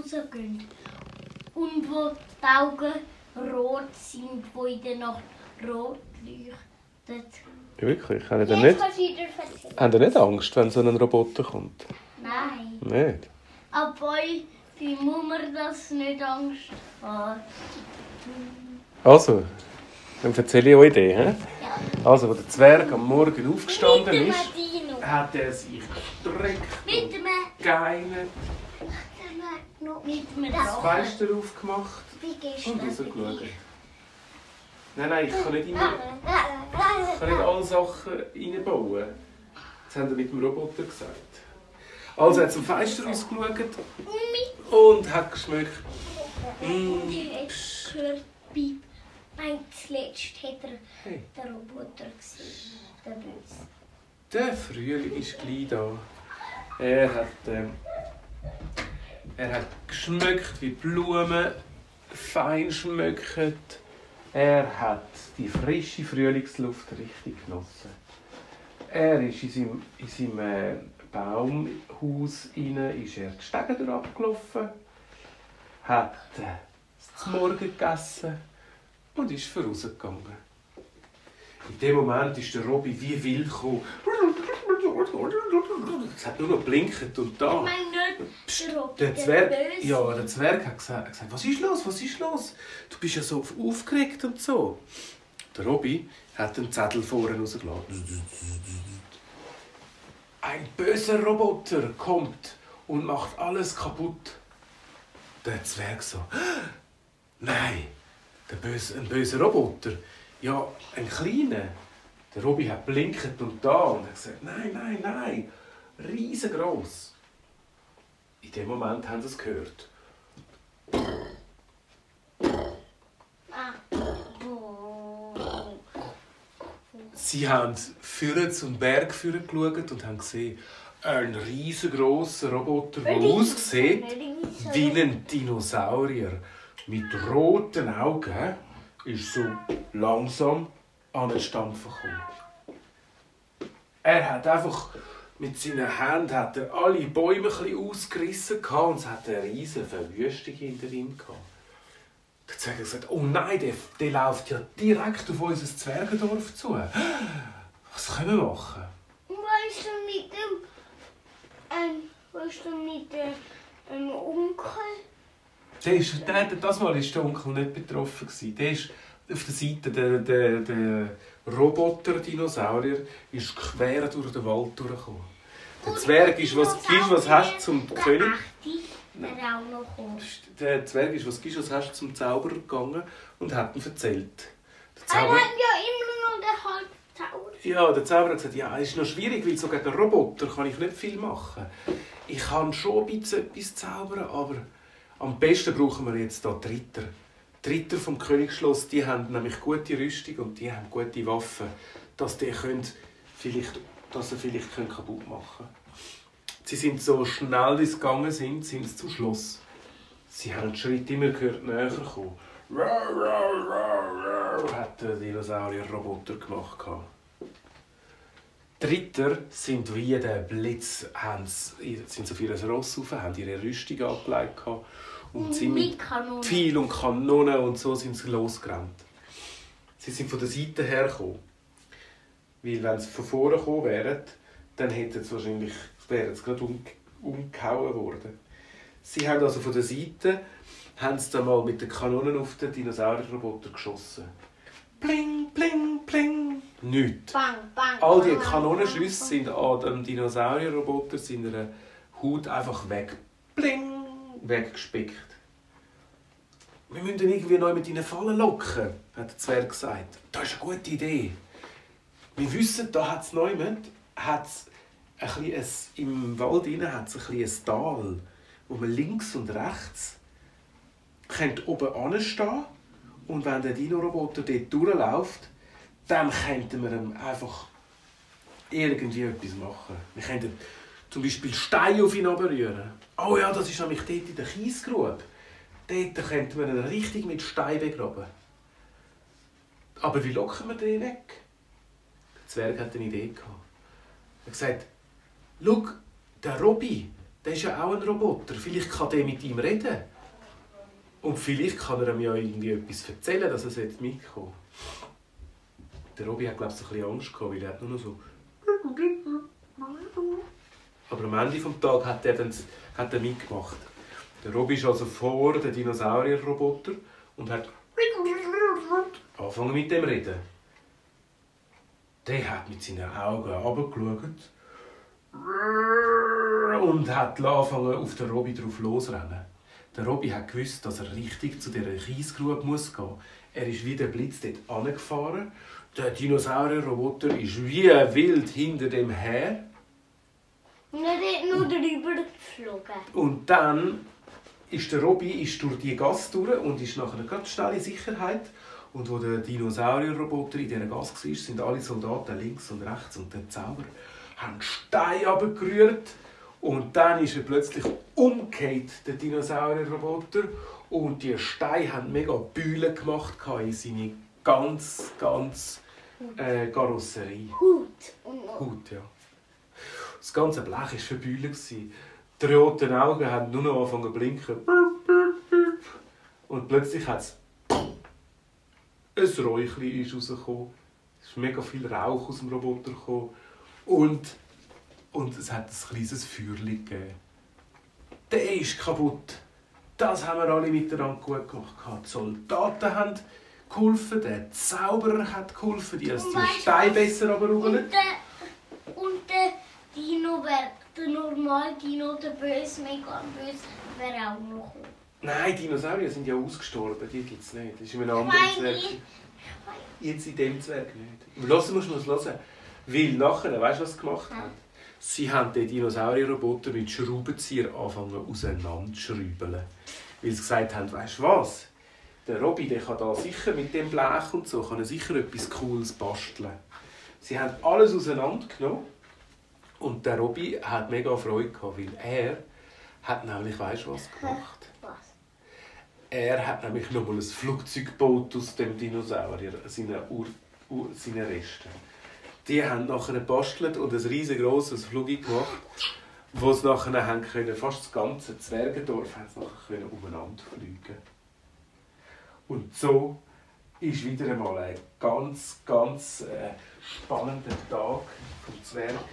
rausgehen. Und wo die Augen rot sind, wo in der Nacht rot leuchtet. Wirklich? Haben Jetzt nicht, haben ihr nicht Angst, wenn so ein Roboter kommt? Nein. Nicht? Aber wie muss man das nicht Angst haben? Also, dann erzähle ich euch die. He? Ja. Also, als der Zwerg am Morgen aufgestanden ist, hat er sich gestreckt Mit dem geeinert, noch mit das. Fenster aufgemacht und rausgeschaut. Nein, nein, ich kann nicht, immer, ich kann nicht alle Sachen reinbauen. Das haben wir mit dem Roboter gesagt. Also hat zum Fenster rausgeschaut und hat geschmeckt. Und ich habe gehört, Piep. Nein, zuletzt hat er Hey. den Roboter gesehen. Der Böse. Der Frühling ist gleich da. Er hat, ähm, er hat geschmeckt wie Blumen, fein schmeckt. Er hat die frische Frühlingsluft richtig genossen. Er ist in seinem, in seinem äh, Baumhaus rein, ist er die Stege abgelaufen, hat äh, Morgen gegessen und ist vorausgegangen. In dem Moment ist der Robby wie wild gekommen. Es hat nur noch blinkt und Ich da. meine nicht der Zwerg, ja, der Zwerg hat gesagt, hat gesagt, was ist los, was ist los? Du bist ja so aufgeregt und so. Der Robby hat den Zettel vorne rausgelassen. Ein böser Roboter kommt und macht alles kaputt. Der Zwerg so, nein, der böse, ein böser Roboter. Ja, ein kleiner. Der Robby hat blinkt und da und hat gesagt, nein, nein, nein, riesengroß. In dem Moment haben sie es gehört. Sie haben vorne zum Berg geschaut und haben gesehen, ein riesengroßer Roboter, der aussieht wie ein Dinosaurier. Mit roten Augen ist so langsam an den Stampfen gekommen. Er hat einfach mit seinen Händen hat er alle Bäume ein ausgerissen und es hat eine riesige Verwüstung hinter ihm gehabt. Zwerg hat gesagt, oh nein, der, der läuft ja direkt auf unser Zwergendorf zu. Was können wir machen? Weißt du mit dem. Ähm, weißt du mit dem ähm, Onkel? Der ist, der, das Mal war der Onkel nicht betroffen. Der ist auf der Seite, der, der, der Roboter-Dinosaurier ist quer durch den Wald durchgekommen. Der Zwerg ist, was gibst, was hast du zum König? Der Zwerg ist, was gibst, was hast du zum Zauberer gegangen und hat ihm erzählt. Der Wir Zauberer, haben ja immer noch den Halbzauber. ja, der Zauberer hat gesagt, ja, es ist noch schwierig, weil so gegen Roboter kann ich nicht viel machen. Ich kann schon ein bisschen etwas zaubern, aber am besten brauchen wir jetzt hier die Ritter. Die Ritter vom Königsschloss, die haben nämlich gute Rüstung und die haben gute Waffen, dass die können vielleicht, dass sie vielleicht können kaputt machen. Sie sind so schnell, wie sie gegangen sind, sind sie zum Schloss. Sie haben den Schritt immer gehört, näher kommen. Hat der Dinosaurier-Roboter gemacht. Die Ritter sind wie der Blitz, sind so auf ihr Ross rauf, haben ihre Rüstung angelegt und sind mit Mit Kanonen. Pfeil und Kanonen und so sind sie losgerannt. Sie sind von der Seite her gekommen. Weil wenn sie von vorne gekommen wären, dann hätten sie wahrscheinlich, wären sie gerade um, umgehauen worden. Sie haben also von der Seite haben sie dann mal mit den Kanonen auf den Dinosaurierroboter geschossen. Pling, pling, pling. Nichts. Bang, bang. All die Kanonenschüsse sind an dem Dinosaurierroboter seiner Haut einfach weg. Bling! Weggespickt. Wir müssen ihn irgendwie neu mit ihnen fallen locken, hat der Zwerg gesagt. Das ist eine gute Idee. Wir wissen, da hat es niemand, hat's ein im Wald innen hat es ein, ein Tal, wo man links und rechts könnte oben anstehen und wenn der Dino-Roboter dort durchläuft, dann könnten wir ihm einfach irgendwie etwas machen. Wir könnten zum Beispiel Steine auf ihn rühren. Oh ja, das ist nämlich dort in der Kiesgrube. Dort könnten wir ihn richtig mit Stein begraben. Aber wie locken wir den weg? Der Zwerg hat eine Idee gehabt. Er hat gesagt, schau, der Robby, der ist ja auch ein Roboter. Vielleicht kann der mit ihm reden. Und vielleicht kann er ihm ja irgendwie etwas erzählen, dass er mitkommen Der Robby hat, glaube ich, ein bisschen Angst gehabt, weil er hat nur noch so... Aber am Ende des Tages hat er, dann, hat er mitgemacht. Der Robby ist also vor den Dinosaurier-Roboter und hat angefangen mit dem reden. Der hat mit seinen Augen runtergeschaut und hat angefangen, auf den Robby drauf losrennen. Der Robby hat gewusst, dass er richtig zu dieser Kiesgrube muss gehen. Er ist wie der Blitz dort angefahren. Der Dinosaurier-Roboter ist wie wild hinter dem her. Er nur drüber geflogen. Und dann ist der Robby ist durch die Gasse durch und ist nachher ganz schnell in Sicherheit. Und wo der Dinosaurier-Roboter in dieser Gasse war, sind alle Soldaten links und rechts und der Zauberer haben Steine abgerührt. Und dann ist er plötzlich umgekehrt, der Dinosaurier-Roboter. Und die Steine haben mega Bühlen gemacht in seine ganz, ganz äh, Karosserie. Hut. Hut, ja. Das ganze Blech war verbeult. Die roten Augen haben nur noch angefangen zu blinken. Und plötzlich hat es ein Räuchchen ist rausgekommen. Es ist mega viel Rauch aus dem Roboter gekommen. Und, und es hat ein kleines Feuerchen gegeben. Der ist kaputt. Das haben wir alle miteinander gut gemacht. Die Soldaten haben geholfen, der Zauberer hat geholfen, die haben die Steine besser runterrollen. Und der, und der Dino wäre, der normale Dino, der böse, mega böse, wäre auch noch gekommen. Nein, Dinosaurier sind ja ausgestorben, die gibt es nicht. Das ist in einem anderen Zwerg. Jetzt in dem Zwerg nicht. Hören musst du es hören. Weil nachher, weißt du, was sie gemacht haben? Sie haben den Dinosaurier-Roboter mit Schraubenzieher angefangen auseinanderzuschrauben. Weil sie gesagt haben, weißt du was? Der Robby der kann da sicher mit dem Blech und so kann er sicher etwas Cooles basteln. Sie haben alles auseinandergenommen und der Robby hat mega Freude gehabt, weil er hat nämlich, weißt du was gemacht? Was? Er hat nämlich nochmal ein Flugzeug gebaut aus dem Dinosaurier, seinen, Ur Ur seinen Resten. Die haben nachher gebastelt und ein riesengroßes Flugzeug gemacht, wo sie nachher haben können, fast das ganze Zwergendorf haben sie nachher können umeinander fliegen. Und so ist wieder einmal ein ganz, ganz äh, spannender Tag vom Zwerg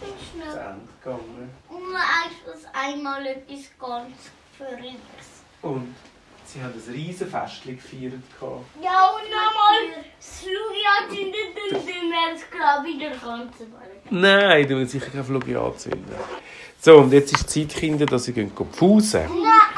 Ich. Ende gegangen. Und du, was einmal etwas ganz Verrücktes. Und sie haben ein riesen Festchen gefeiert. Ja, und nochmal das Flugjahr zündet und dann wäre es, glaube ich, der ganze Welt. Nein, du willst sicher kein Flug anzünden. So, und jetzt ist die Zeit, Kinder, dass sie gehen pfusen. Nein,